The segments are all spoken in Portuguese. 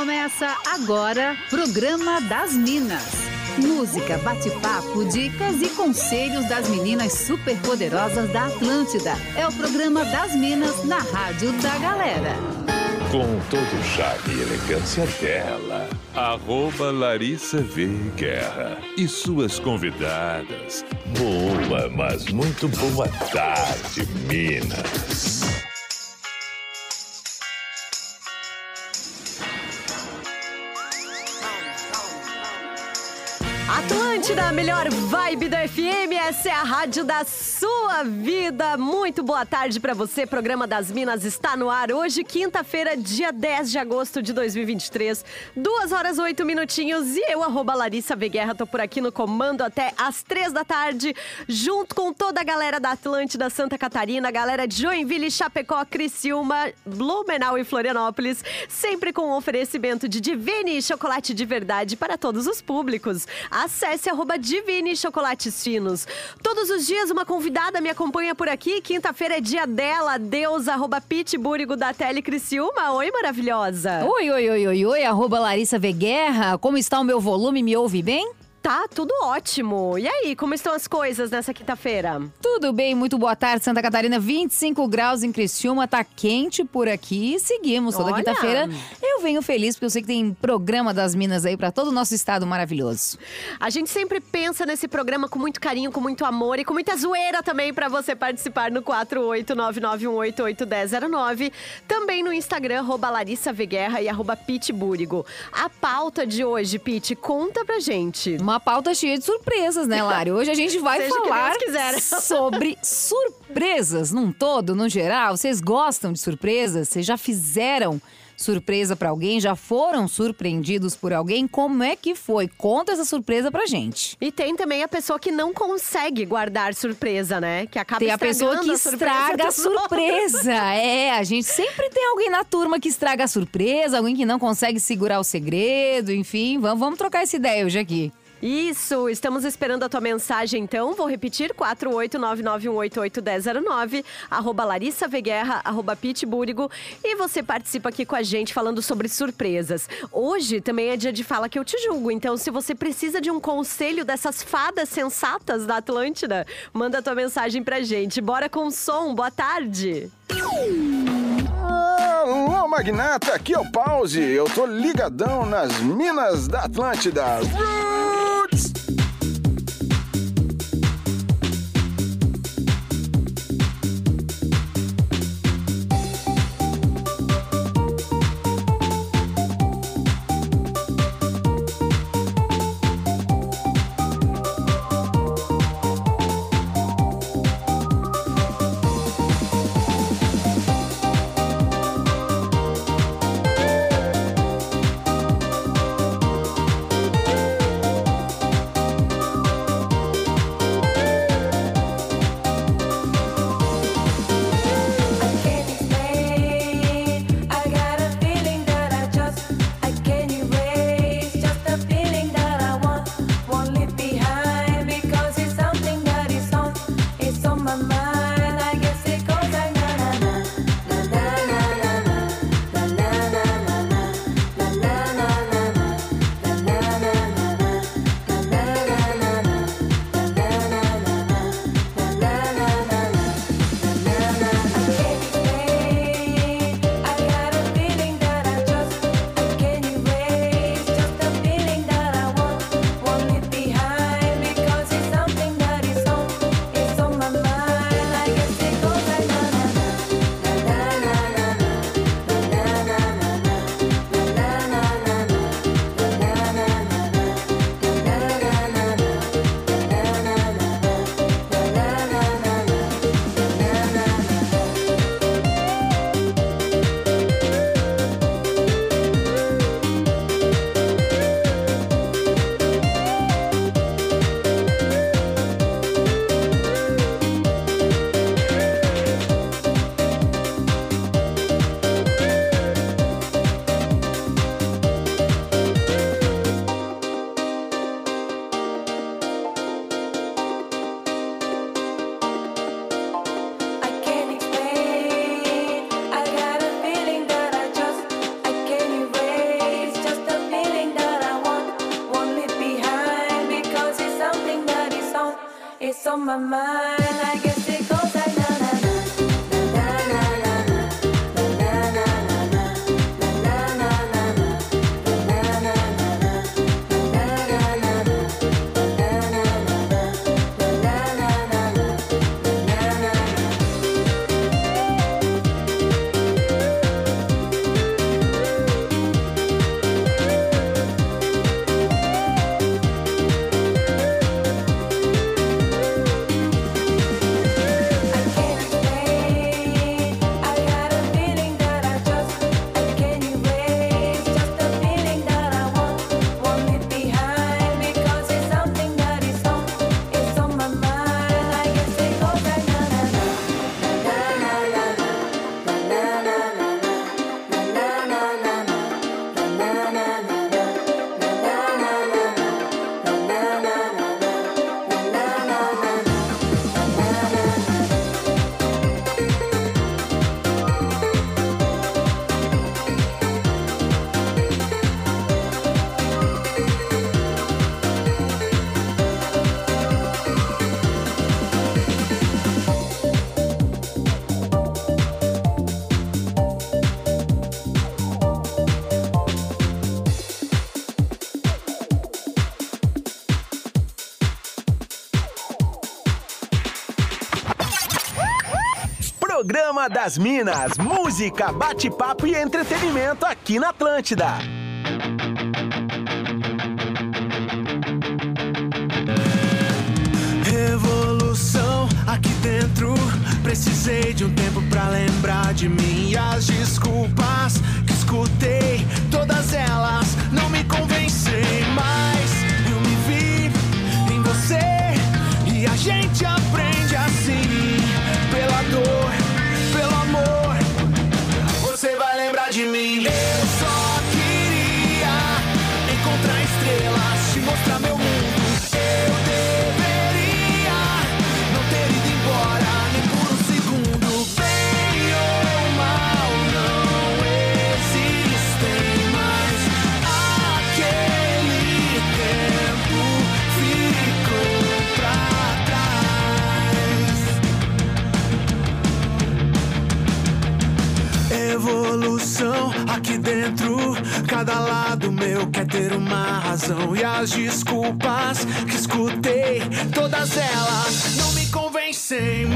Começa agora, Programa das Minas. Música, bate-papo, dicas e conselhos das meninas superpoderosas da Atlântida. É o programa das Minas na Rádio da Galera. Com todo o charme e elegância dela, arroba Larissa V. Guerra e suas convidadas. Boa, mas muito boa tarde, Minas. Atlântida, a melhor vibe do FM, essa é a rádio da sua vida. Muito boa tarde para você. Programa das Minas está no ar hoje, quinta-feira, dia 10 de agosto de 2023, duas horas oito minutinhos. E eu, arroba Larissa Veguerra, tô por aqui no comando até às três da tarde, junto com toda a galera da Atlântida, Santa Catarina, galera de Joinville, Chapecó, Criciúma, Blumenau e Florianópolis, sempre com oferecimento de Divine Chocolate de Verdade para todos os públicos. Acesse arroba Divine Chocolates Finos. Todos os dias uma convidada me acompanha por aqui. Quinta-feira é dia dela, Deus, arroba Pitbúrigo da Tele Criciúma. Oi, maravilhosa. Oi, oi, oi, oi, oi, arroba Larissa Veguerra. Como está o meu volume? Me ouve bem? Tá tudo ótimo. E aí, como estão as coisas nessa quinta-feira? Tudo bem, muito boa tarde, Santa Catarina. 25 graus em Criciúma, tá quente por aqui. Seguimos toda quinta-feira. Eu venho feliz porque eu sei que tem programa das Minas aí pra todo o nosso estado maravilhoso. A gente sempre pensa nesse programa com muito carinho, com muito amor e com muita zoeira também pra você participar no 48991881009. Também no Instagram, arroba Larissa Veguerra e arroba Pitbúrigo. A pauta de hoje, Pete, conta pra gente. Uma pauta cheia de surpresas, né, Lari? Hoje a gente vai Seja falar sobre surpresas num todo, no geral. Vocês gostam de surpresas? Vocês já fizeram surpresa pra alguém? Já foram surpreendidos por alguém? Como é que foi? Conta essa surpresa pra gente. E tem também a pessoa que não consegue guardar surpresa, né? Que acaba Tem a pessoa que a estraga a surpresa. É, a gente sempre tem alguém na turma que estraga a surpresa, alguém que não consegue segurar o segredo, enfim. Vamos, vamos trocar essa ideia hoje aqui. Isso, estamos esperando a tua mensagem então. Vou repetir: 48991881009, arroba Larissa Veguerra, arroba Pitbúrigo. E você participa aqui com a gente falando sobre surpresas. Hoje também é dia de fala que eu te julgo. Então, se você precisa de um conselho dessas fadas sensatas da Atlântida, manda tua mensagem pra gente. Bora com o som, boa tarde. Alô, magnata, aqui é o Pause. Eu tô ligadão nas minas da Atlântida. Roots! das Minas, música, bate-papo e entretenimento aqui na Atlântida. Revolução aqui dentro. Precisei de um tempo para lembrar de mim e as desculpas que escutei cada lado meu quer ter uma razão. E as desculpas que escutei, todas elas não me convencem.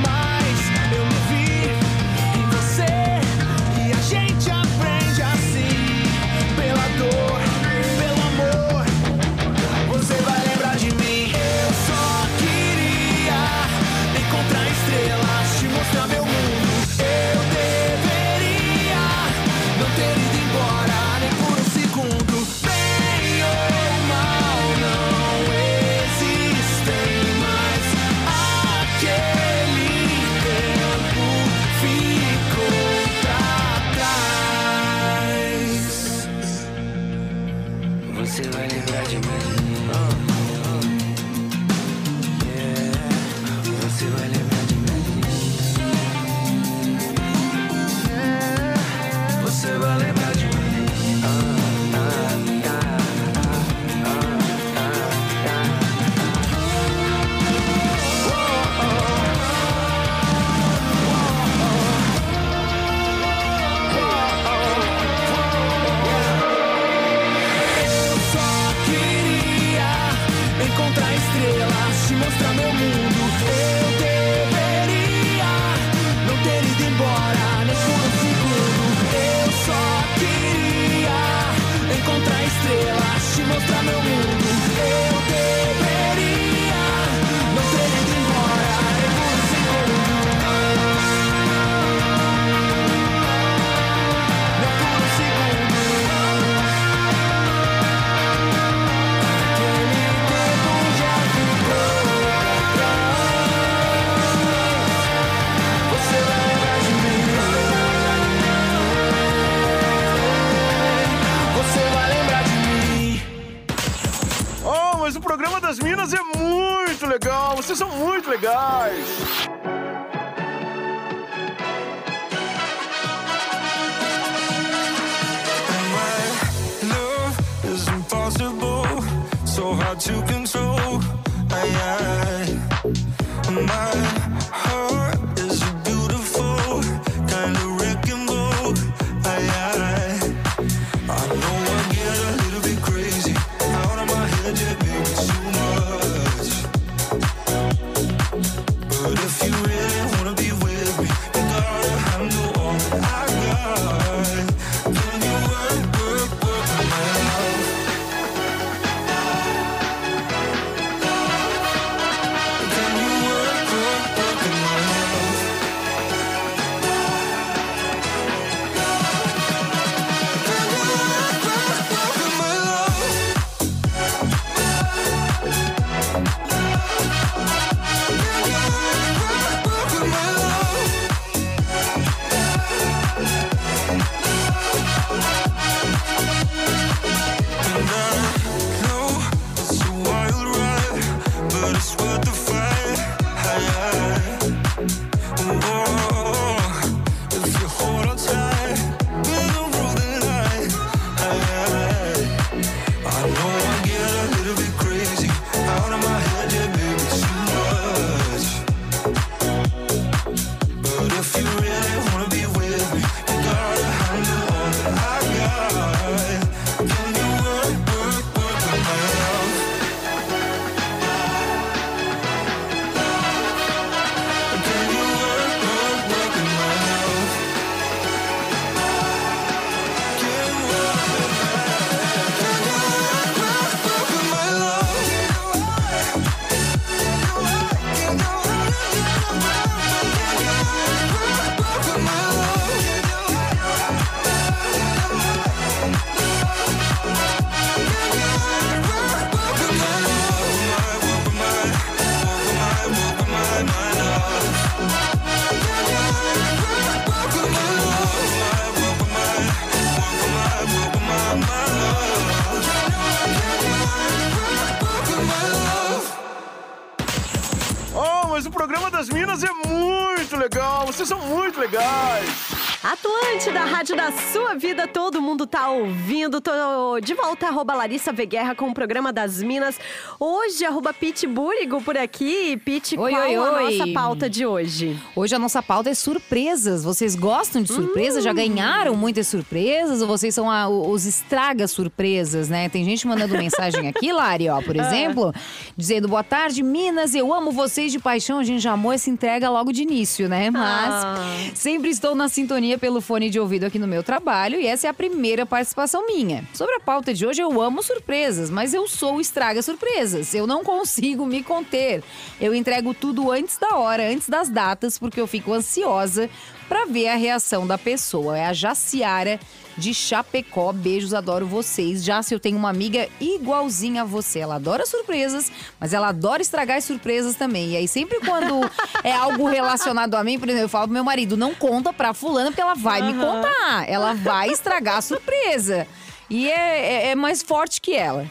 das Minas é muito legal. Vocês são muito legais. Atlântida, rádio da sua vida, todo mundo tá ouvindo. Tô de volta, arroba Larissa Veguerra com o programa das Minas. Hoje, arroba Pete Búrigo por aqui. Pete, Oi, qual oi, a oi. nossa pauta de hoje? Hoje a nossa pauta é surpresas. Vocês gostam de surpresas? Já ganharam muitas surpresas? Ou vocês são a- os estraga surpresas, né? Tem gente mandando mensagem aqui, Lari, ó, por exemplo, dizendo: boa tarde, Minas, eu amo vocês de paixão. A gente já amou essa entrega logo de início, né? Mas Ah. sempre estou na sintonia pelo fone de ouvido aqui no meu trabalho e essa é a primeira participação minha. Sobre a pauta de hoje, eu amo surpresas, mas eu sou estraga surpresas. Eu não consigo me conter. Eu entrego tudo antes da hora, antes das datas, porque eu fico ansiosa para ver a reação da pessoa. É a Jaciara de Chapecó. Beijos, adoro vocês. Já se eu tenho uma amiga igualzinha a você. Ela adora surpresas, mas ela adora estragar as surpresas também. E aí, sempre quando é algo relacionado a mim, por exemplo, eu falo pro meu marido: não conta pra fulana, porque ela vai me contar. Ela vai estragar a surpresa. E é, é- é mais forte que ela.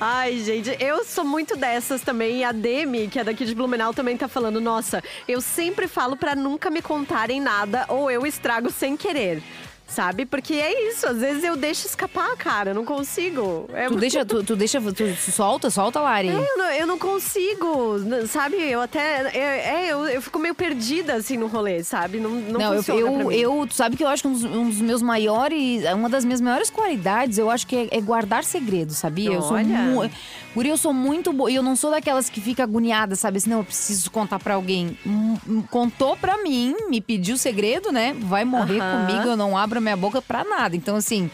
Ai, gente, eu sou muito dessas também. E a Demi, que é daqui de Blumenau, também tá falando: nossa, eu sempre falo pra nunca me contarem nada ou eu estrago sem querer. Sabe? Porque é isso, às vezes eu deixo escapar, cara, eu não consigo. É Tu deixa, tu, tu deixa, tu solta, solta, Lari. Eu não, eu não consigo, sabe? Eu até. É, é, eu, eu fico meio perdida assim no rolê, sabe? Não, não, Não, eu, funciona eu, mim. eu- tu sabe que eu acho que um dos, um dos meus maiores, uma das minhas maiores qualidades, eu acho que é, é guardar segredo, sabia? Eu sou Olha. muito, Guri, eu sou muito boa, e eu não sou daquelas que fica agoniada, sabe? Assim, não, eu preciso contar pra alguém. Hum, hum, Contou pra mim, me pediu segredo, né? Vai morrer Aham. comigo, eu não abro minha boca pra nada. Então, assim,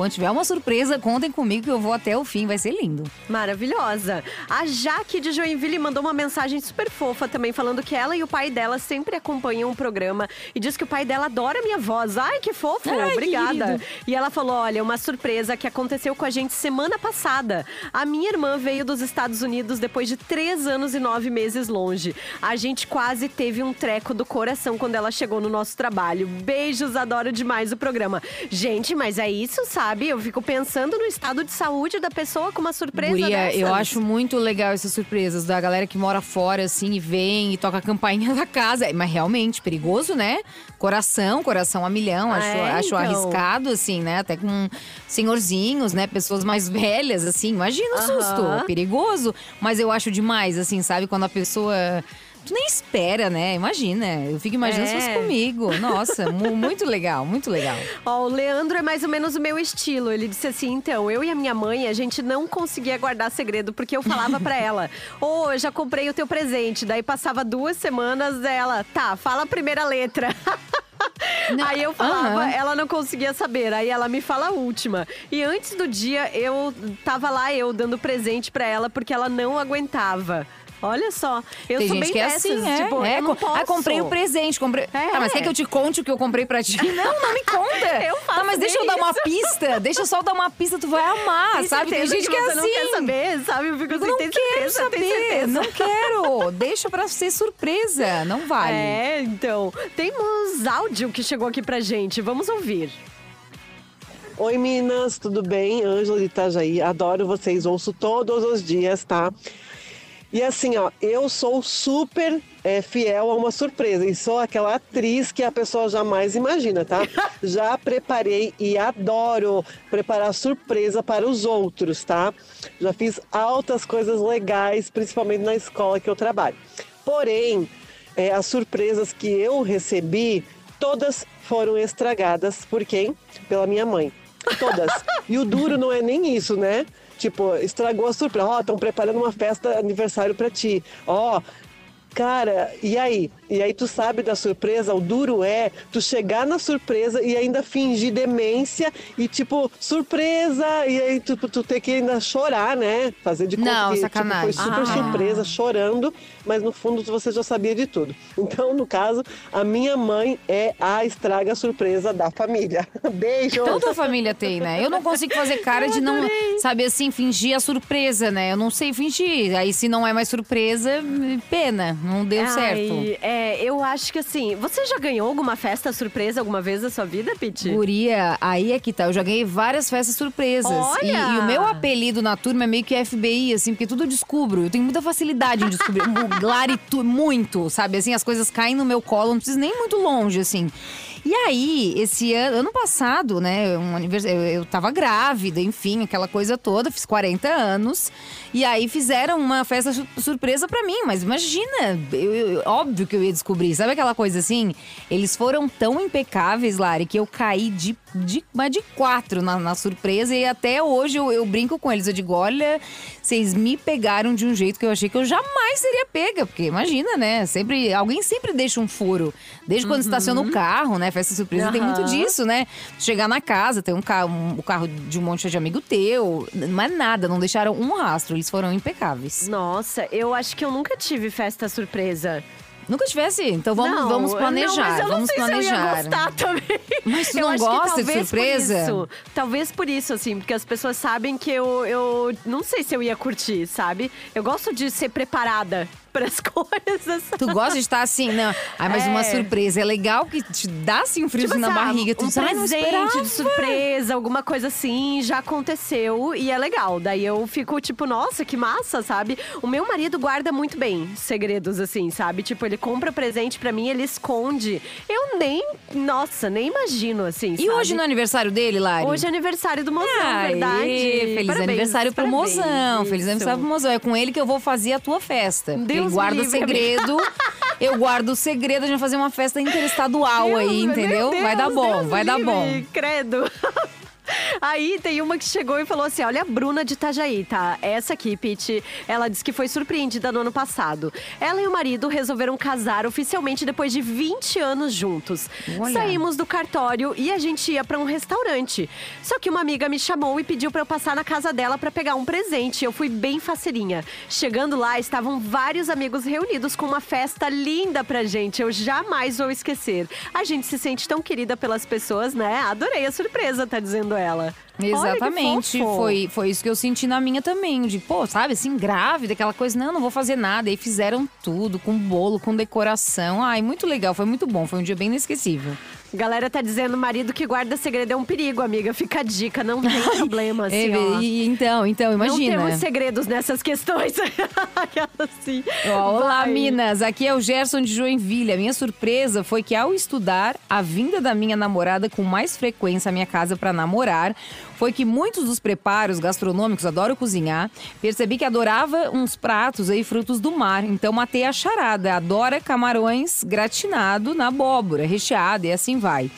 quando tiver uma surpresa, contem comigo que eu vou até o fim, vai ser lindo. Maravilhosa. A Jaque de Joinville mandou uma mensagem super fofa também, falando que ela e o pai dela sempre acompanham o programa e diz que o pai dela adora minha voz. Ai, que fofo! Ai, Obrigada. E ela falou: olha, uma surpresa que aconteceu com a gente semana passada. A minha irmã veio dos Estados Unidos depois de três anos e nove meses longe. A gente quase teve um treco do coração quando ela chegou no nosso trabalho. Beijos, adoro demais o programa. Gente, mas é isso, sabe? Eu fico pensando no estado de saúde da pessoa com uma surpresa Guria, eu dessas. acho muito legal essas surpresas da galera que mora fora, assim, e vem e toca a campainha da casa. Mas realmente, perigoso, né? Coração, coração a milhão. Ah, Acho, é, acho então. arriscado, assim, né? Até com senhorzinhos, né? Pessoas mais velhas, assim. Imagina o Aham. susto. Perigoso. Mas eu acho demais, assim, sabe? Quando a pessoa. Tu nem espera, né? Imagina. Eu fico imaginando se É. fosse comigo. Nossa, mu- muito legal, muito legal. Ó, o Leandro é mais ou menos o meu estilo. Ele disse assim: então, eu e a minha mãe, a gente não conseguia guardar segredo, porque eu falava pra ela: Ô, eu já comprei o teu presente. Daí passava duas semanas, ela, tá, fala a primeira letra. Aí eu falava, ela não conseguia saber. Aí ela me fala a última. E antes do dia, eu tava lá, eu dando presente pra ela, porque ela não aguentava. Olha só, eu Tem sou gente bem que é dessas, assim, é. tipo, é. eu não Ah, posso. comprei um presente, comprei. É. Ah, mas quer que eu te conte o que eu comprei pra ti? Não, não me conta. Eu faço Tá, mas deixa eu dar uma isso. pista. Deixa eu só dar uma pista, tu vai amar, Tem sabe? Tem gente que, é você assim. não quer saber, sabe? Eu fico assim, não tem quero certeza, tem saber, certeza. não quero. Deixa pra ser surpresa, não vale. É, então. Temos áudio que chegou aqui pra gente. Vamos ouvir. Oi meninas, tudo bem? Ângela de Itajaí, adoro vocês, ouço todos os dias, tá? E assim, ó, eu sou super é, fiel a uma surpresa e sou aquela atriz que a pessoa jamais imagina, tá? Já preparei e adoro preparar surpresa para os outros, tá? Já fiz altas coisas legais, principalmente na escola que eu trabalho. Porém, é, as surpresas que eu recebi, todas foram estragadas por quem? Pela minha mãe. Todas. E o duro não é nem isso, né? Tipo, estragou a surpresa. Ó, estão preparando uma festa aniversário pra ti. Ó, cara, e aí? E aí tu sabe da surpresa? O duro é tu chegar na surpresa e ainda fingir demência e tipo, surpresa! E aí tu, tu ter que ainda chorar, né? Fazer de conta Não, que tipo, sacanagem. foi super Ah. surpresa, chorando, mas no fundo você já sabia de tudo. Então, no caso, a minha mãe é a estraga surpresa da família. Beijo! Toda a família tem, né? Eu não consigo fazer cara de não, sabe assim, fingir a surpresa, né? Eu não sei fingir. Aí se não é mais surpresa, pena, não deu Ai, certo. É, É, eu acho que assim, você já ganhou alguma festa surpresa alguma vez na sua vida, Pete? Guria, aí é que tá. Eu já ganhei várias festas surpresas. Olha! E, e o meu apelido na turma é meio que FBI, assim, porque tudo eu descubro. Eu tenho muita facilidade em descobrir. O Lari, tu- muito, sabe? Assim, as coisas caem no meu colo, não preciso nem muito longe, assim. E aí, esse ano, ano passado, né, um aniversário, eu, eu tava grávida, enfim, aquela coisa toda, fiz 40 anos. E aí fizeram uma festa su- surpresa pra mim, mas imagina, eu- eu- óbvio que eu ia descobrir. Sabe aquela coisa assim? Eles foram tão impecáveis, Lari, que eu caí de, de, mas de quatro na, na surpresa e até hoje eu, eu brinco com eles. Eu digo, olha, vocês me pegaram de um jeito que eu achei que eu jamais seria pega, porque imagina, né? Sempre, alguém sempre deixa um furo. Desde quando estaciona o carro, né? Festa surpresa tem muito disso, né? Chegar na casa, tem um carro, um, o carro de um monte de amigo teu, mas nada, não deixaram um rastro, eles foram impecáveis. Nossa, eu acho que eu nunca tive festa surpresa. Nunca tivesse? Então vamos, Não, vamos Não, planejar. mas eu não vamos sei planejar. se eu ia gostar também. Mas tu Eu não gosta de talvez surpresa? Por isso, talvez por isso, assim, porque as pessoas sabem que eu, eu não sei se eu ia curtir, sabe? Eu gosto de ser preparada para as coisas. Tu gosta de estar assim, não. Ai, mas uma É. surpresa é legal que te dá assim um frio Tipo na assim, ah, barriga. Tu um diz, "Ai, presente esperava." de surpresa, alguma coisa assim, já aconteceu e é legal. Daí eu fico tipo, nossa, que massa, sabe? O meu marido guarda muito bem segredos assim, sabe? Tipo, ele compra presente pra mim, ele esconde. Eu nem, nossa, nem imagino assim, E hoje no aniversário dele, Lari? Hoje é aniversário do mozão, Aê, verdade? Feliz Parabéns, aniversário pro parabéns, mozão. Feliz isso. aniversário pro mozão. É com ele que eu vou fazer a tua festa. Deus ele me guarda livre, segredo. eu guardo o segredo, a gente vai fazer uma festa interestadual Deus, aí, entendeu? vai dar Deus, bom, Deus vai dar bom. Credo. Aí tem uma que chegou e falou assim: olha a Bruna de Itajaí, tá? Essa aqui, Pete, ela disse que foi surpreendida no ano passado. Ela e o marido resolveram casar oficialmente depois de 20 anos juntos. Olha. Saímos do cartório e a gente ia pra um restaurante. Só que uma amiga me chamou e pediu pra eu passar na casa dela pra pegar um presente. Eu fui bem faceirinha. Chegando lá, estavam vários amigos reunidos com uma festa linda pra gente. Eu jamais vou esquecer. A gente se sente tão querida pelas pessoas, né? Adorei a surpresa, tá dizendo ela. Que Exatamente, foi, foi isso que eu senti na minha também. De, pô, sabe, assim, grávida, aquela coisa, não, não vou fazer nada. E fizeram tudo, com bolo, com decoração. Ai, muito legal, foi muito bom, foi um dia bem inesquecível. Galera tá dizendo, marido que guarda segredo é um perigo, amiga. Fica a dica, não tem problema, assim, ó. e- então, então, imagina. Não temos segredos nessas questões. assim. Olá, Vai. Minas. Aqui é o Gerson de Joinville. A minha surpresa foi que, ao estudar a vinda da minha namorada com mais frequência à minha casa para namorar, foi que muitos dos preparos gastronômicos, adoro cozinhar, percebi que adorava uns pratos aí, frutos do mar. Então, matei a charada. Adora camarões gratinado na abóbora, recheado e assim vai.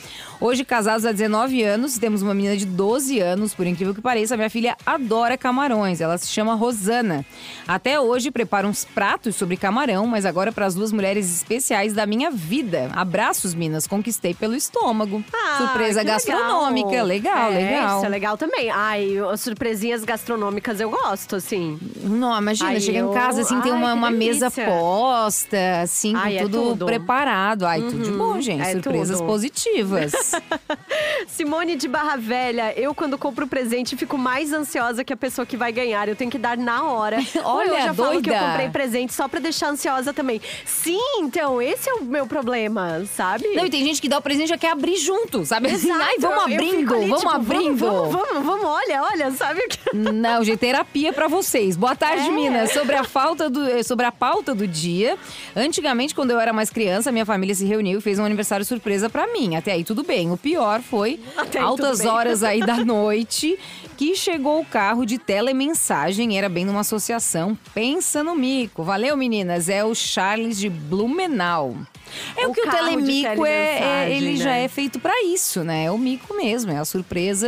Hoje, casados há 19 anos, temos uma menina de 12 anos, por incrível que pareça, minha filha adora camarões. Ela se chama Rosana. Até hoje prepara uns pratos sobre camarão, mas agora para as duas mulheres especiais da minha vida. Abraços, Minas, conquistei pelo estômago. Ah, Surpresa gastronômica, legal, É, legal. Isso é legal também. Ai, as surpresinhas gastronômicas eu gosto, assim. Não, imagina, Ai, chega eu- em casa assim, tem ai, uma, que uma mesa posta, assim, Ai, é com tudo, tudo. preparado. Ai, tudo de bom, gente. é Surpresas tudo. positivas. Simone de Barra Velha, eu quando compro presente fico mais ansiosa que a pessoa que vai ganhar. Eu tenho que dar na hora. Ou eu Olha, já falo que eu doida. comprei presente só pra deixar ansiosa também. Sim, então, esse é o meu problema, sabe? Não, e tem gente que dá o presente e já quer abrir junto, sabe? Assim, ai, vamos abrindo, ali, vamos tipo, abrindo. Vamos, vamos, vamos, olha, olha, sabe? Não, gente, terapia pra vocês. Boa tarde, É. Minas. Sobre a falta do, eh, sobre a pauta do dia. Antigamente, quando eu era mais criança, minha família se reuniu e fez um aniversário surpresa pra mim. Até aí tudo bem. O pior foi Até altas bem. horas aí da noite que chegou o carro de telemensagem, era bem numa associação. Pensa no mico. Valeu, meninas. É o Charles de Blumenau. É o, O que o telemico é, é- ele já né? é feito pra isso, né? É o mico mesmo, é a surpresa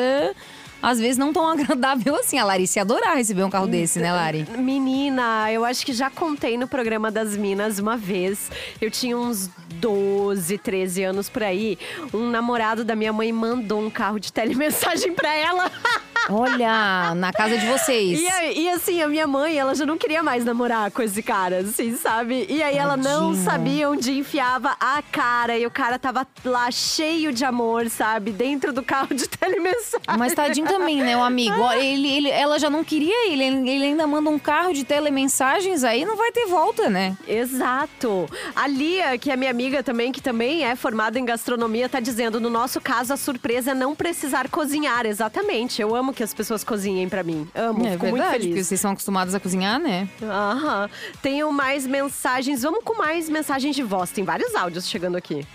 às vezes não tão agradável assim. A Larissa ia adorar receber um carro desse, né, Lari? Menina, eu acho que já contei no programa das Minas uma vez. Eu tinha uns 12, 13 anos por aí. Um namorado da minha mãe mandou um carro de telemensagem pra ela. Olha, na casa de vocês. E, e assim, a minha mãe, ela já não queria mais namorar com esse cara, assim, sabe? E aí ela não sabia onde enfiava a cara. E o cara tava lá cheio de amor, sabe? Dentro do carro de telemensagem. Mas tadinho também, né, o amigo? Ele, ele- ela já não queria ele, ele ainda manda um carro de telemensagens, aí não vai ter volta, né? Exato. A Lia, que é minha amiga também, que também é formada em gastronomia, tá dizendo: no nosso caso, a surpresa é não precisar cozinhar. Exatamente. Eu amo que as pessoas cozinhem pra mim. Amo, é fico muito verdade, porque feliz. vocês são acostumados a cozinhar, né? Aham. Tenho mais mensagens. Vamos com mais mensagens de voz. Tem vários áudios chegando aqui.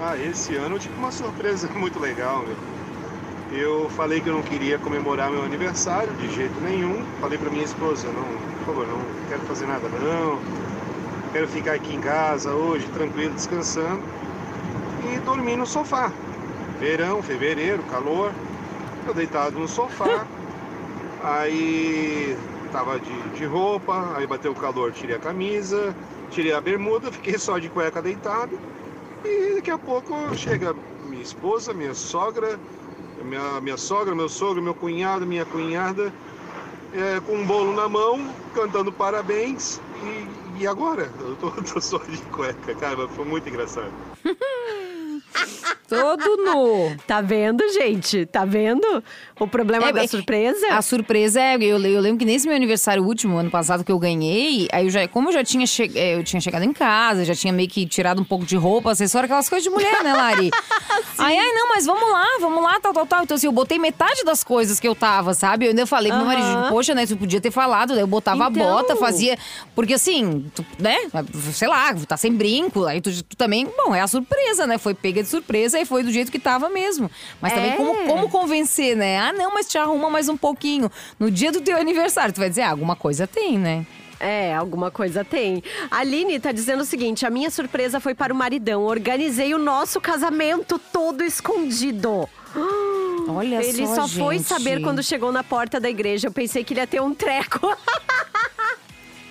Ah, esse ano eu tive uma surpresa muito legal, meu. Eu falei que eu não queria comemorar meu aniversário de jeito nenhum. Falei pra minha esposa, não, por favor, não quero fazer nada não. Quero ficar aqui em casa hoje, tranquilo, descansando. E dormir no sofá. Verão, fevereiro, calor. Eu deitado no sofá. Aí tava de, de roupa, aí bateu o calor, tirei a camisa, tirei a bermuda, fiquei só de cueca deitado. E daqui a pouco chega minha esposa, minha sogra, minha, minha sogra, meu sogro, meu cunhado, minha cunhada, é, com um bolo na mão, cantando parabéns. E, e agora? Eu tô, tô só de cueca, cara, foi muito engraçado. Todo nu. Tá vendo, gente? Tá vendo? O problema É, da é- surpresa? A surpresa é, eu, eu lembro que nesse meu aniversário último, ano passado, que eu ganhei, aí eu já, como eu já tinha, che- é, eu tinha chegado em casa, já tinha meio que tirado um pouco de roupa, acessório, aquelas coisas de mulher, né, Lari? aí, ai, não, mas vamos lá, vamos lá, tal, tal, tal. Então, assim, eu botei metade das coisas que eu tava, sabe? Eu ainda falei pro meu marido, poxa, né, tu podia ter falado, daí eu botava Então. a bota, fazia. Porque assim, tu, né, sei lá, tá sem brinco, aí tu, tu também, bom, é a surpresa, né? Foi pega de surpresa e foi do jeito que tava mesmo. Mas também É. como, como convencer, né? Ah, não, mas te arruma mais um pouquinho. No dia do teu aniversário, tu vai dizer, ah, alguma coisa tem, né? É, alguma coisa tem. A Aline tá dizendo o seguinte: a minha surpresa foi para o maridão. Organizei o nosso casamento todo escondido. Olha Ele só, só, foi saber quando chegou na porta da igreja. Eu pensei que ele ia ter um treco.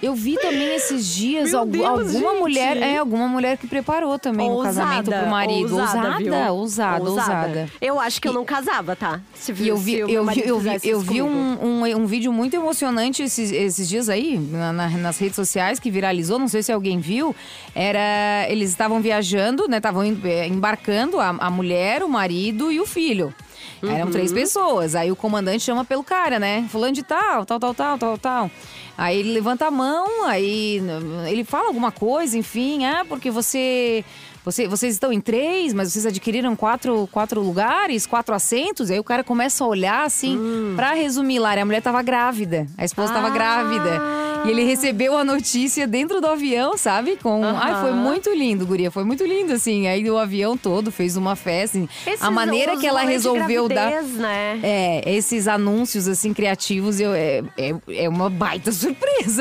Eu vi também esses dias Meu algu- Deus, alguma gente. mulher, é, alguma mulher que preparou também o casamento pro marido. Ousada, ousada, ousada. Eu acho que eu não casava, tá? Se, E eu vi, meu eu vi, eu vi, eu vi um, um, um vídeo muito emocionante esses, esses dias aí, na- na- nas redes sociais, que viralizou, não sei se alguém viu. Era. Eles estavam viajando, né? Estavam eh, embarcando a, a mulher, o marido e o filho. Eram Uhum. três pessoas. Aí o comandante chama pelo cara, né? Fulano de tal, tal, tal, tal, tal, tal. Aí ele levanta a mão, aí ele fala alguma coisa, enfim, ah, porque você. Você, vocês estão em três, mas vocês adquiriram quatro, quatro lugares, quatro assentos. Aí o cara começa a olhar assim, pra resumir, Lara, a mulher tava grávida. A esposa tava Ah. grávida. E ele recebeu a notícia dentro do avião, sabe? Com. Ai, foi muito lindo, Guria. Foi muito lindo, assim. Aí o avião todo fez uma festa. assim. A maneira que ela resolveu dar. gravidez, né? É, esses anúncios assim criativos eu, é, é, é uma baita surpresa,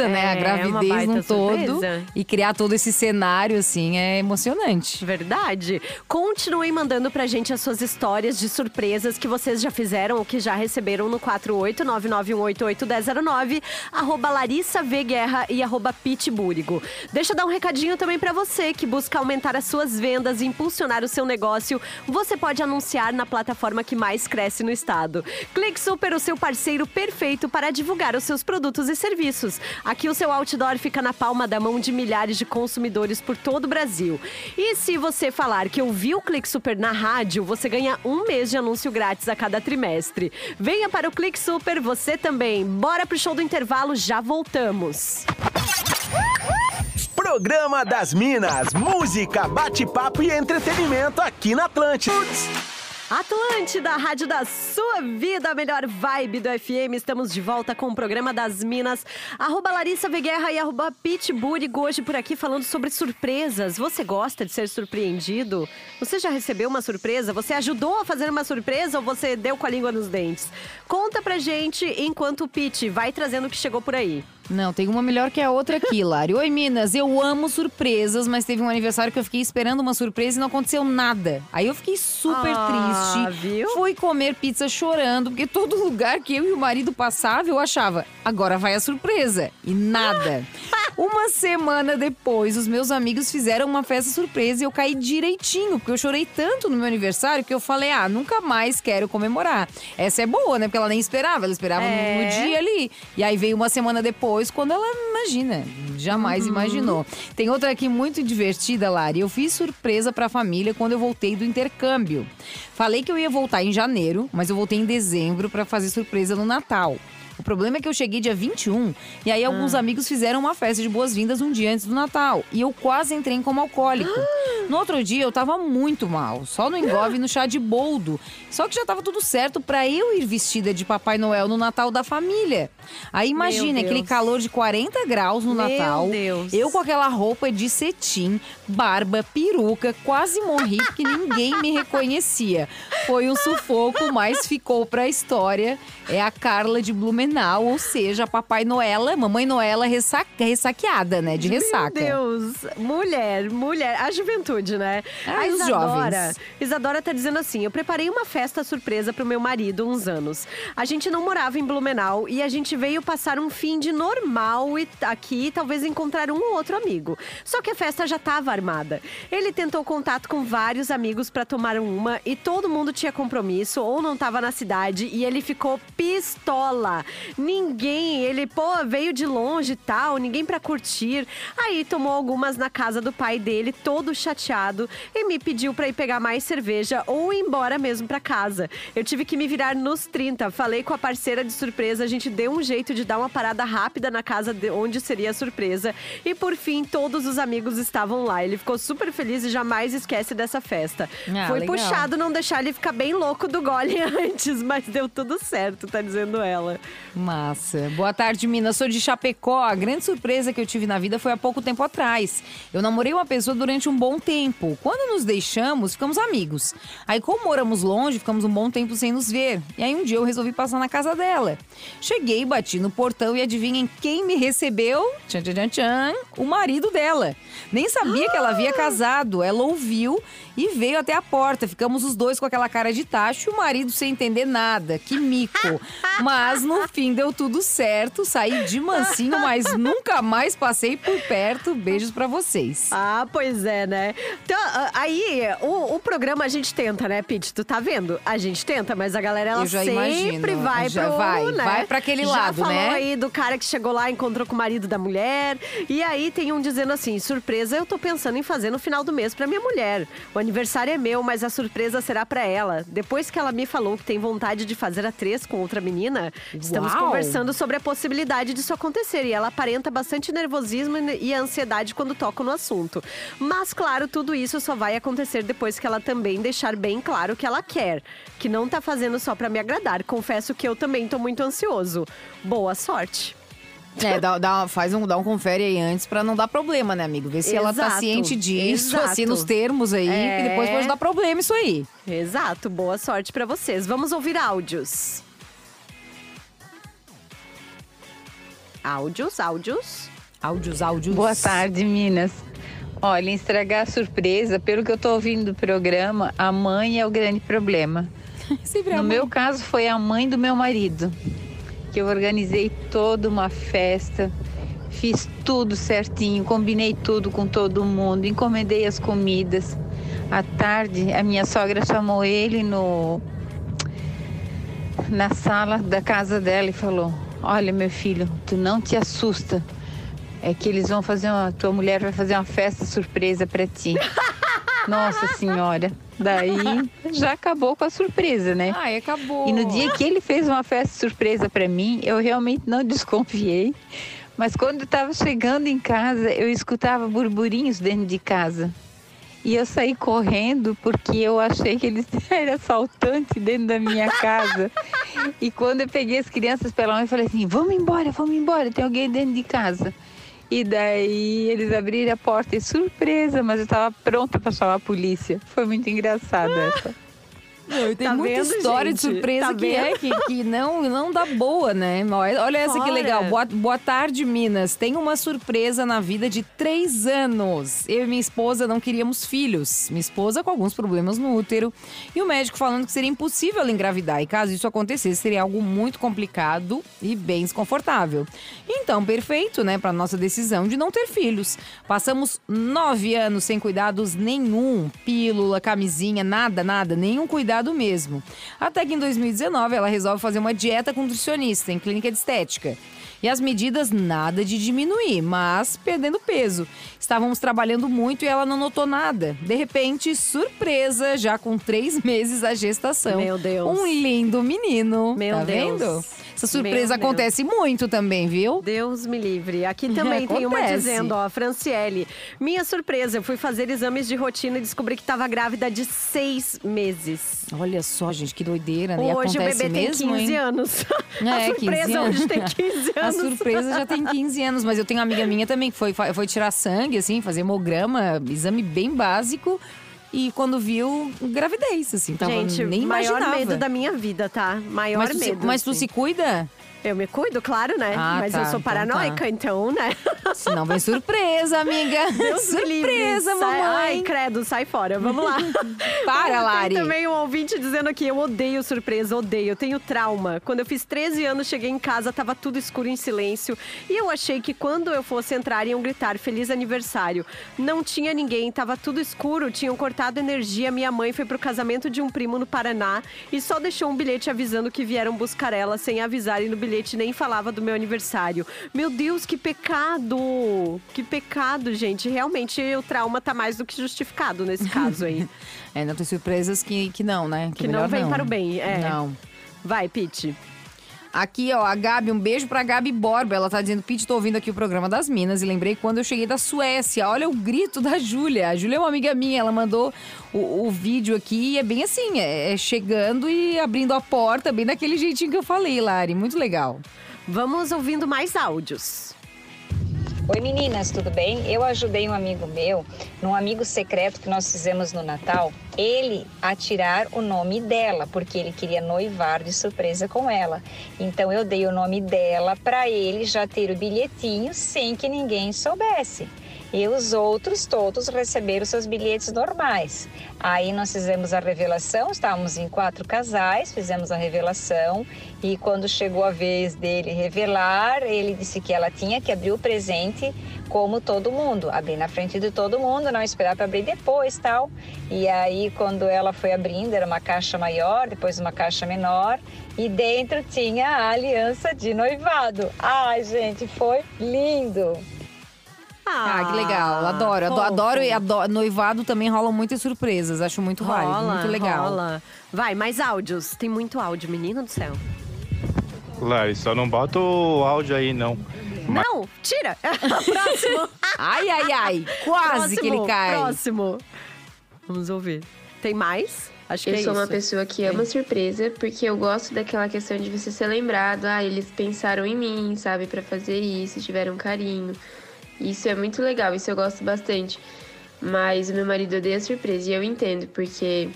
né? A É, gravidez num todo surpresa. e criar todo esse cenário assim é emocionante. Verdade. Continuem mandando pra gente as suas histórias de surpresas que vocês já fizeram ou que já receberam no 48991881009, arroba Larissa V Guerra e arroba Pete Búrigo. Deixa eu dar um recadinho também pra você que busca aumentar as suas vendas e impulsionar o seu negócio. Você pode anunciar na plataforma que mais cresce no estado. Clique Super, o seu parceiro perfeito para divulgar os seus produtos e serviços. Aqui o seu outdoor fica na palma da mão de milhares de consumidores por todo o Brasil. E se você falar que ouviu o Clique Super na rádio, você ganha um mês de anúncio grátis a cada trimestre. Venha para o Clique Super, você também. Bora pro show do intervalo, já voltamos. Programa das Minas, música, bate-papo e entretenimento aqui na Atlântida. Atlântida, a rádio da sua vida, a melhor vibe do FM. Estamos de volta com o programa das Minas. Arroba Larissa Veguerra e arroba Pete hoje por aqui falando sobre surpresas. Você gosta de ser surpreendido? Você já recebeu uma surpresa? Você ajudou a fazer uma surpresa ou você deu com a língua nos dentes? Conta pra gente enquanto o Pete vai trazendo o que chegou por aí. Não, tem uma melhor que a outra aqui, Lari. Oi, Minas, eu amo surpresas, mas teve um aniversário que eu fiquei esperando uma surpresa e não aconteceu nada. Aí eu fiquei super Ah, triste. viu? Fui comer pizza chorando, porque todo lugar que eu e o marido passava, eu achava, agora vai a surpresa. E nada. Uma semana depois, os meus amigos fizeram uma festa surpresa e eu caí direitinho, porque eu chorei tanto no meu aniversário que eu falei: ah, nunca mais quero comemorar. Essa é boa, né? Porque ela nem esperava, ela esperava É. no dia ali. E aí veio uma semana depois, quando ela imagina, jamais Uhum. imaginou. Tem outra aqui muito divertida, Lari. Eu fiz surpresa pra família quando eu voltei do intercâmbio. Falei que eu ia voltar em janeiro, mas eu voltei em dezembro pra fazer surpresa no Natal. O problema é que eu cheguei dia 21 e aí alguns amigos fizeram uma festa de boas-vindas um dia antes do Natal. E eu quase entrei em coma alcoólico. No outro dia eu tava muito mal, só no engove e no chá de boldo. Só que já tava tudo certo pra eu ir vestida de Papai Noel no Natal da família. Aí imagina aquele calor de 40 graus no Meu Natal. Deus. Eu com aquela roupa de cetim, barba, peruca, quase morri porque ninguém me reconhecia. Foi um sufoco, mas ficou pra história. É a Carla de Blumenau, ou seja, Papai Noela, Mamãe Noela ressaca, ressaqueada, né? De ressaca. Meu Deus, mulher, mulher, a juventude, né? Ah, a Isadora, jovens. Isadora tá dizendo assim: eu preparei uma festa surpresa pro meu marido há uns anos. A gente não morava em Blumenau e a gente veio passar um fim de normal e aqui talvez encontrar um ou outro amigo. Só que a festa já tava armada. Ele tentou contato com vários amigos pra tomar uma e todo mundo tinha compromisso ou não tava na cidade e ele ficou pistola. Ninguém, ele, pô, veio de longe e tal, ninguém pra curtir. Aí tomou algumas na casa do pai dele, todo chateado, e me pediu pra ir pegar mais cerveja ou ir embora mesmo pra casa. Eu tive que me virar nos 30. Falei com a parceira de surpresa, a gente deu um jeito de dar uma parada rápida na casa de onde seria a surpresa. E por fim, todos os amigos estavam lá. Ele ficou super feliz e jamais esquece dessa festa. Ah, Foi legal. puxado não deixar ele ficar bem louco do gole antes, mas deu tudo certo, tá dizendo ela. Massa. Boa tarde, Minas. Sou de Chapecó. A grande surpresa que eu tive na vida foi há pouco tempo atrás. Eu namorei uma pessoa durante um bom tempo. Quando nos deixamos, ficamos amigos. Aí, como moramos longe, ficamos um bom tempo sem nos ver. E aí, um dia eu resolvi passar na casa dela. Cheguei, bati no portão e adivinhem quem me recebeu? Tchan, tchan, tchan, tchan. O marido dela. Nem sabia que ela havia casado. Ela ouviu e veio até a porta. Ficamos os dois com aquela cara de tacho e o marido sem entender nada. Que mico. Mas no fim deu tudo certo. Saí de mansinho, mas nunca mais passei por perto. Beijos pra vocês. Ah, pois é, né? Então, ah, aí, o, o programa a gente tenta, né, Pete? Tu tá vendo? A gente tenta, mas a galera ela sempre imagino. vai Já pro, vai, né? vai pra aquele já lado, falou né? aí do cara que chegou lá, encontrou com o marido da mulher. E aí tem um dizendo assim: surpresa, eu tô pensando em fazer no final do mês pra minha mulher. O aniversário é meu, mas a surpresa será pra ela. Depois que ela me falou que tem vontade de fazer a três com outra menina, estamos Uau! conversando sobre a possibilidade disso acontecer. E ela aparenta bastante nervosismo e ansiedade quando toca no assunto. Mas, claro, tudo isso só vai acontecer depois que ela também deixar bem claro que ela quer. Que não tá fazendo só pra me agradar. Confesso que eu também tô muito ansioso. Boa sorte. É, dá, dá- faz um, dá um confere aí antes pra não dar problema, né, amigo? Vê se ela tá Exato, ciente disso, exato. assim, nos termos aí, É. que depois pode dar problema isso aí. Exato, boa sorte pra vocês. Vamos ouvir áudios. Áudios, áudios. Áudios, áudios. Boa tarde, Minas. Olha, em estragar a surpresa, pelo que eu tô ouvindo do programa, a mãe é o grande problema. Sempre a No meu caso, foi a mãe do meu marido, eu organizei toda uma festa, fiz tudo certinho, combinei tudo com todo mundo, encomendei as comidas. À tarde, a minha sogra chamou ele no na sala da casa dela e falou: Olha, meu filho, tu não te assusta. É que eles vão fazer uma. Tua mulher vai fazer uma festa surpresa pra ti. Nossa senhora. Daí já acabou com a surpresa, né? Ai, acabou. E no dia que ele fez uma festa surpresa pra mim, eu realmente não desconfiei. Mas quando eu tava chegando em casa, eu escutava burburinhos dentro de casa. E eu saí correndo porque eu achei que eles eram assaltantes dentro da minha casa. E quando eu peguei as crianças pela mão, eu falei assim: vamos embora, vamos embora, tem alguém dentro de casa. E daí eles abriram a porta e surpresa, mas eu estava pronta para chamar a polícia. Foi muito engraçado essa. Não, tem Tá muita vendo, história de gente? surpresa Tá que é vendo? que, que não, não dá boa, né? Olha essa que Fora. legal. Boa, boa tarde, Minas. Tem uma surpresa na vida de três anos. Eu e minha esposa não queríamos filhos. Minha esposa com alguns problemas no útero. E o médico falando que seria impossível ela engravidar. E caso isso acontecesse, seria algo muito complicado e bem desconfortável. Então, perfeito, né, para nossa decisão de não ter filhos. Passamos nove anos sem cuidados nenhum. Pílula, camisinha, nada, nada. Nenhum cuidado mesmo. Até que em 2019 ela resolve fazer uma dieta com nutricionista em clínica de estética. E as medidas nada de diminuir, mas perdendo peso. Estávamos trabalhando muito e ela não notou nada. De repente, surpresa, já com três meses a gestação. Meu Deus. Um lindo menino. Meu tá Deus. vendo? Essa surpresa Meu Deus. acontece muito também, viu? Deus me livre. Aqui também tem uma Acontece. dizendo, ó, Franciele. Minha surpresa, eu fui fazer exames de rotina e descobri que estava grávida de seis meses. Olha só, gente, que doideira, né? Hoje o Acontece bebê mesmo, tem 15 hein? anos. É, a surpresa 15 anos. hoje tem 15 A surpresa já tem 15 anos, mas eu tenho uma amiga minha também que foi, foi tirar sangue, assim, fazer hemograma, exame bem básico. E quando viu, gravidez, assim, tava, Gente, nem maior imaginava. medo da minha vida, tá? Maior mas tu, se- medo. mas tu assim. se cuida? Eu me cuido, claro, né? Ah, mas tá, eu sou então paranoica, tá. então, né? Senão vem surpresa, amiga. Deus me livre. surpresa, Sai- mamãe. Ai, credo, sai fora. Vamos lá. Para, Tem Lari. também um ouvinte dizendo aqui, eu odeio surpresa, odeio. Eu tenho trauma. Quando eu fiz 13 anos, cheguei em casa, tava tudo escuro em silêncio. E eu achei que quando eu fosse entrar, iam gritar feliz aniversário. Não tinha ninguém, tava tudo escuro, tinham cortado energia. Minha mãe foi pro casamento de um primo no Paraná e só deixou um bilhete avisando que vieram buscar ela sem avisar. E no bilhete nem falava do meu aniversário. Meu Deus, que pecado! Que pecado, gente. Realmente o trauma tá mais do que justificado nesse caso aí. É, não tem surpresas que, que não, né? Que é não vem para o bem, é. Não. Vai, Pete. Aqui, ó, a Gabi, um beijo pra Gabi Borba. Ela tá dizendo, Pete, tô ouvindo aqui o programa das Minas e lembrei quando eu cheguei da Suécia. Olha o grito da Júlia. A Júlia é uma amiga minha, ela mandou o, o vídeo aqui e é bem assim, é, é chegando e abrindo a porta, bem daquele jeitinho que eu falei, Lari. Muito legal. Vamos ouvindo mais áudios. Oi meninas, tudo bem? Eu ajudei um amigo meu, num amigo secreto que nós fizemos no Natal, ele a tirar o nome dela, porque ele queria noivar de surpresa com ela. Então eu dei o nome dela para ele já ter o bilhetinho sem que ninguém soubesse. E os outros todos receberam seus bilhetes normais. Aí nós fizemos a revelação, estávamos em quatro casais, fizemos a revelação e quando chegou a vez dele revelar, ele disse que ela tinha que abrir o presente como todo mundo, abrir na frente de todo mundo, não esperar para abrir depois, tal. E aí quando ela foi abrindo, era uma caixa maior, depois uma caixa menor, e dentro tinha a aliança de noivado. Ai, gente, foi lindo. Ah, que legal. Adoro, adoro, fofo. adoro e adoro. Noivado também rolam muitas surpresas. Acho muito válido, Rola, muito legal. rola. Vai, mais áudios. Tem muito áudio, menino do céu. Lari, só não bota o áudio aí, não. Não, tira. Próximo. Ai, ai, ai. Quase que ele Próximo, cai. Próximo. Vamos ouvir. Tem mais? Acho que eu é sou uma isso. pessoa que ama surpresa, porque eu gosto daquela questão de você ser lembrado. Ah, eles pensaram em mim, sabe, Pra fazer isso, tiveram carinho. Isso é muito legal, isso eu gosto bastante. Mas o meu marido odeia surpresa e eu entendo, porque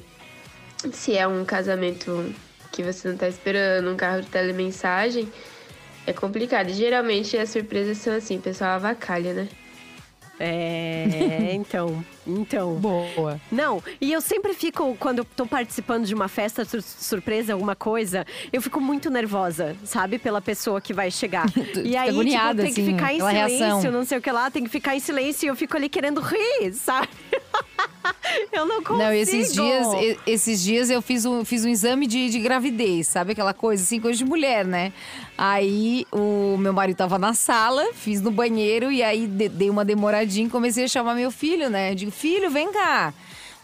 se é um casamento que você não tá esperando, um carro de telemensagem, é complicado. E geralmente as surpresas são assim, o pessoal avacalha, né? É, então, então. Boa. Não, e eu sempre fico, quando eu tô participando de uma festa sur- surpresa, alguma coisa, eu fico muito nervosa, sabe? Pela pessoa que vai chegar. e aí, agoniada, tipo, tem que assim, ficar em silêncio, reação. não sei o que lá, tem que ficar em silêncio e eu fico ali querendo rir, sabe? eu não consigo. Não, esses dias, esses dias eu fiz um, fiz um exame de, de gravidez, sabe aquela coisa assim, coisa de mulher, né? Aí o meu marido tava na sala, fiz no banheiro e aí de- dei uma demoradinha e comecei a chamar meu filho, né? Eu digo, filho, vem cá.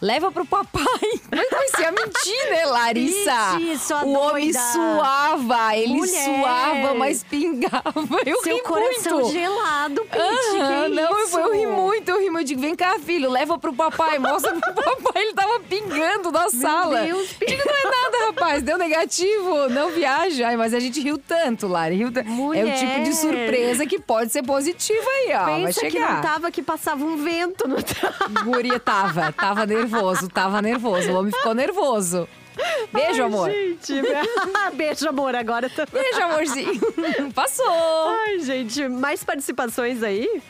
Leva pro papai. Mas comecei a mentir, né, Larissa? Sua o homem doida. suava, ele Mulher. suava, mas pingava. Eu Seu ri coração muito. gelado, Pete, que não, eu, isso? eu ri muito, eu ri muito. Eu digo, vem cá, filho, leva pro papai, mostra pro papai. Ele tava pingando na sala. Deus, Digo, não é nada, rapaz, deu negativo, não viaja. Ai, mas a gente riu tanto, Lari. Riu É o tipo de surpresa que pode ser positiva aí, ó. vai Pensa que não chegar. tava, que passava um vento no Guria tava, tava nervoso, tava nervoso. O homem ficou nervoso. Beijo, Ai, amor. Gente, beijo, amor, agora também. Beijo, amorzinho. Passou. Ai, gente, mais participações aí?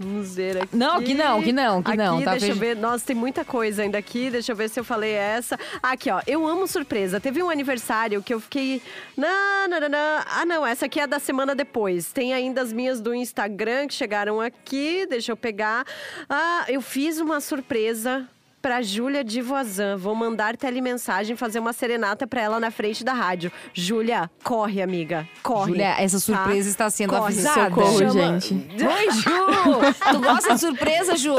Vamos ver aqui. Não, que não, que não, que aqui, não, tá? deixa eu ver. Nossa, tem muita coisa ainda aqui. Deixa eu ver se eu falei essa. Aqui, ó. Eu amo surpresa. Teve um aniversário que eu fiquei. Não, não, não, não. Ah, não. Essa aqui é da semana depois. Tem ainda as minhas do Instagram que chegaram aqui. Deixa eu pegar. Ah, eu fiz uma surpresa. Pra Júlia de Voisin. Vou mandar telemensagem fazer uma serenata pra ela na frente da rádio. Júlia, corre, amiga. Corre. Júlia, essa surpresa tá? está sendo Corre. avisada. Socorro, Chama- gente. Oi, Ju! tu gosta de surpresa, Ju?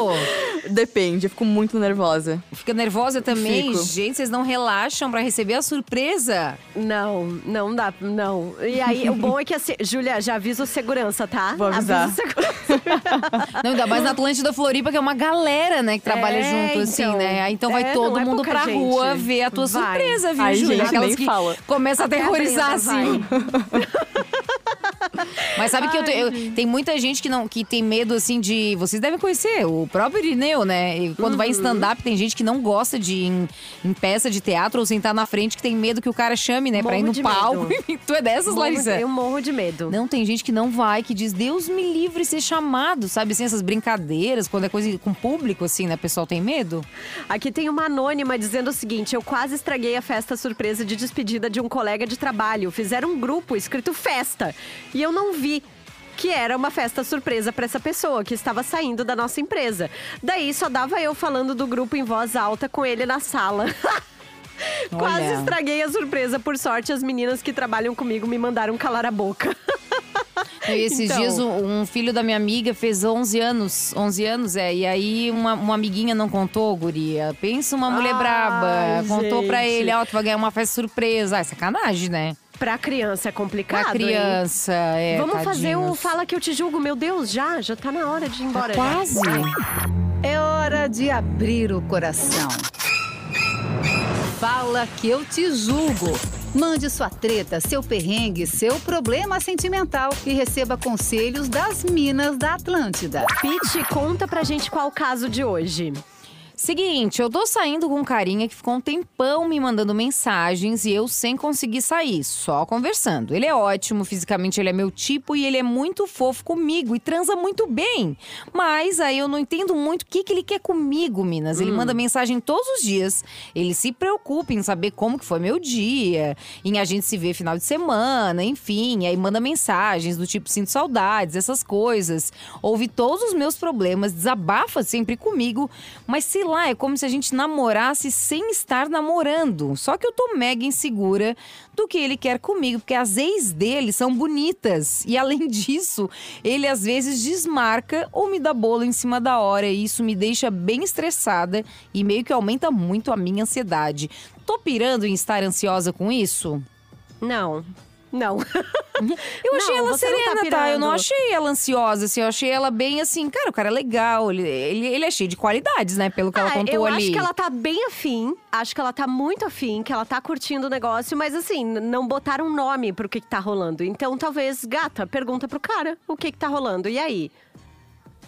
Depende, eu fico muito nervosa. Fica nervosa também? Fico. Gente, vocês não relaxam pra receber a surpresa? Não, não dá, não. E aí, o bom é que assim, Júlia, já avisa o segurança, tá? Vou avisar. Avisa o segurança. Não, ainda mais na Atlântida Floripa, que é uma galera, né, que trabalha É, junto, assim, então. Né? Aí Então vai É, todo é mundo pra gente. rua ver a tua Vai. surpresa, viu, Ai, Júlia? gente, Aquelas nem que fala. começa a aterrorizar, assim. Mas sabe que eu, te- eu- tem muita gente que não que tem medo assim de. Vocês devem conhecer o próprio Irineu, né? E quando vai em Uhum. stand-up, tem gente que não gosta de ir em, em peça de teatro ou sentar na frente, que tem medo que o cara chame, né? pra ir Morro no palco. tu é dessas, Morro Larissa? Eu morro de medo. Não, tem gente que não vai, que diz, Deus me livre ser chamado, sabe? Assim, essas brincadeiras, quando é coisa com público, assim, né? O pessoal tem medo. Aqui tem uma anônima dizendo o seguinte: eu quase estraguei a festa surpresa de despedida de um colega de trabalho. Fizeram um grupo escrito festa. E eu não vi. Que era uma festa surpresa para essa pessoa que estava saindo da nossa empresa. Daí só dava eu falando do grupo em voz alta com ele na sala. Quase Olha. estraguei a surpresa. Por sorte, as meninas que trabalham comigo me mandaram calar a boca. E esses Então. dias um, filho da minha amiga fez 11 anos, 11 anos, é, e aí uma, uma amiguinha não contou, guria. Pensa uma mulher Ai, braba, contou pra gente. ele, ó, tu vai ganhar uma festa surpresa. Ah, é sacanagem, né? Pra criança é complicado. Pra hein? criança, é, Vamos fazer o tadinhos. Fala Que Eu Te Julgo. Meu Deus, já? Já tá na hora de ir embora. já. Quase. É hora de abrir o coração. Fala que eu te julgo. Mande sua treta, seu perrengue, seu problema sentimental e receba conselhos das Minas da Atlântida. Pete, conta pra gente qual o caso de hoje. Seguinte, eu tô saindo com um carinha que ficou um tempão me mandando mensagens e eu sem conseguir sair, só conversando. Ele é ótimo, fisicamente ele é meu tipo e ele é muito fofo comigo e transa muito bem. Mas aí eu não entendo muito o que, que ele quer comigo, Minas. Ele manda mensagem todos os dias. Ele se preocupa em saber como que foi meu dia, em a gente se ver final de semana, enfim. Aí manda mensagens do tipo sinto saudades, essas coisas. Ouve todos os meus problemas, desabafa sempre comigo, mas sei lá, é como se a gente namorasse sem estar namorando. Só que eu tô mega insegura do que ele quer comigo, porque as ex dele são bonitas. E além disso, ele às vezes desmarca ou me dá bolo em cima da hora. E isso me deixa bem estressada e meio que aumenta muito a minha ansiedade. Tô pirando em estar ansiosa com isso? Não. Não. Eu achei Não, ela tá serena, tá? Eu não achei ela ansiosa, assim. Eu achei ela bem assim, cara, o cara é legal. Ele, ele, ele é cheio de qualidades, né? Pelo que ela Ah, contou eu ali. acho que ela tá bem afim. Acho que ela tá muito afim, que ela tá curtindo o negócio, mas assim, não botaram um nome pro que, que tá rolando. Então, talvez, gata, pergunta pro cara o que, que tá rolando. E aí?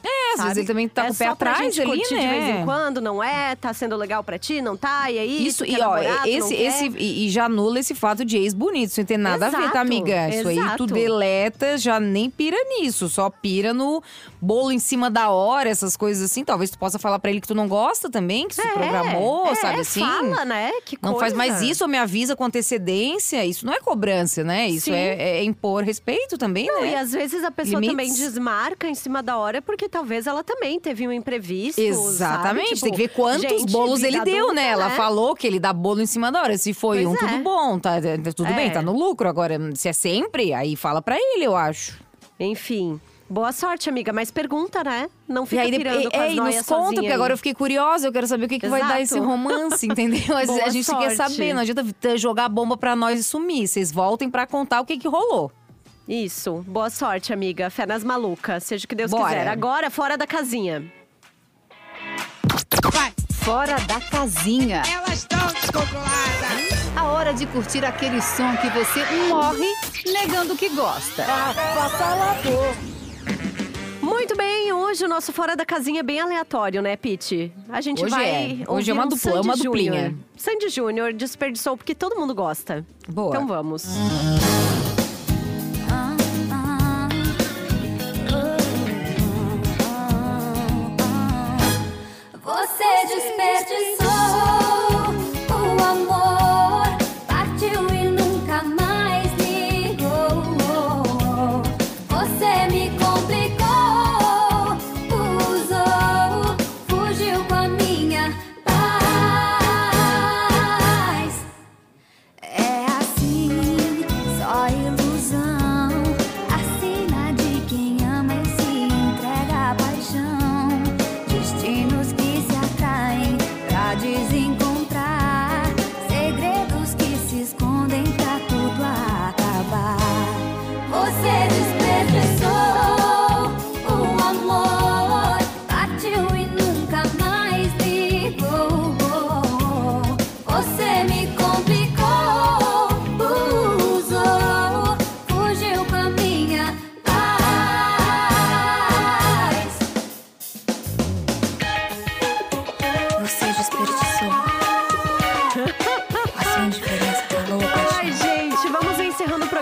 É, às sabe? vezes ele também tá é com o pé atrás ali, né? de vez em quando, não é? Tá sendo legal pra ti, não tá? E aí? Isso, e ó, esse, esse, e, e já anula esse fato de ex bonito. Isso não tem nada a ver, Exato, tá, amiga? Isso aí tu exato. deleta, já nem pira nisso. Só pira no bolo em cima da hora, essas coisas assim. Talvez tu possa falar pra ele que tu não gosta também, que se É, programou, é, sabe assim? fala, né? Que Não faz mais isso ou me avisa com antecedência. Isso não é cobrança, né? Isso é, é impor respeito também, Não, né? e às vezes a pessoa Limites. também desmarca em cima da hora, porque talvez ela também teve um imprevisto. Exatamente, sabe? tem que ver Tipo, quantos gente, bolos ele deu, adulta, né? Ela falou que ele dá bolo em cima da hora. Se foi Pois um, é. tudo bom, tá? tá- Tudo É. bem, tá no lucro. Agora, se é sempre, aí fala pra ele, eu acho. Enfim. Boa sorte, amiga, mas pergunta, né? Não E fica aí, pirando com é, as e nos conta, porque agora aí. eu fiquei curiosa, eu quero saber o que, que vai dar esse romance, entendeu? A, gente quer sorte. saber, não adianta jogar bomba pra nós e sumir. Vocês voltem pra contar o que, que rolou. Isso. Boa sorte, amiga. Fé nas malucas, seja o que Deus Bora. quiser. Agora, fora da casinha. Fora da casinha. Elas estão descontroladas. A hora de curtir aquele som que você morre negando que gosta. Muito bem, hoje o nosso Fora da Casinha é bem aleatório, né, Pete? A gente Hoje vai. é. Hoje é uma um dupla, Sandy uma Júnior. duplinha. Sandy Júnior desperdiçou porque todo mundo gosta. Boa. Então vamos. Você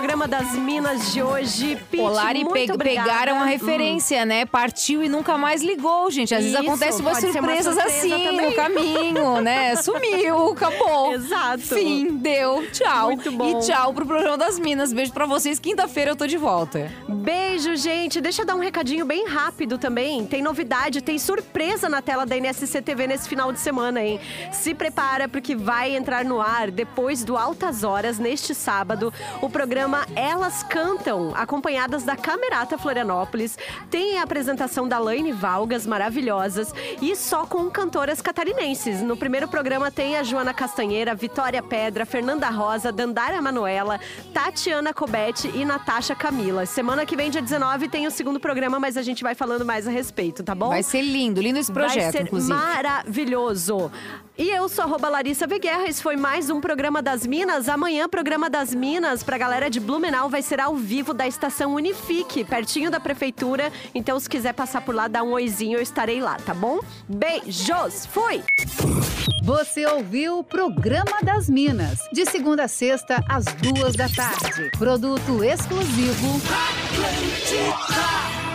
programa das Minas de hoje. Pete, Olari muito pe- obrigada. pegaram a Hum. referência, né? Partiu e nunca mais ligou, gente. Às vezes Isso, acontece umas surpresas surpresa assim também. no caminho, né? Sumiu, acabou. Exato. Fim, deu, tchau. Muito bom. E tchau pro programa das Minas. Beijo pra vocês. Quinta-feira eu tô de volta. Beijo, gente. Deixa eu dar um recadinho bem rápido também. Tem novidade, tem surpresa na tela da NSC TV nesse final de semana, hein? Se prepara porque vai entrar no ar depois do Altas Horas neste sábado o programa Elas Cantam, acompanhadas da Camerata Florianópolis. Tem a apresentação da Laine Valgas, maravilhosas, e só com cantoras catarinenses. No primeiro programa tem a Joana Castanheira, Vitória Pedra, Fernanda Rosa, Dandara Manuela, Tatiana Cobete e Natasha Camila. Semana que vem, dia 19, tem o segundo programa, mas a gente vai falando mais a respeito, tá bom? Vai ser lindo, lindo esse projeto, Vai ser inclusive. maravilhoso. E eu sou arroba Larissa Veguerra, esse foi mais um Programa das Minas. Amanhã, Programa das Minas, pra galera de Blumenau, vai ser ao vivo da estação Unifique, pertinho da prefeitura. Então, se quiser passar por lá, dá um oizinho, eu estarei lá, tá bom? Beijos, fui! Você ouviu o Programa das Minas, de segunda a sexta, às duas da tarde. Produto exclusivo. Atlântica.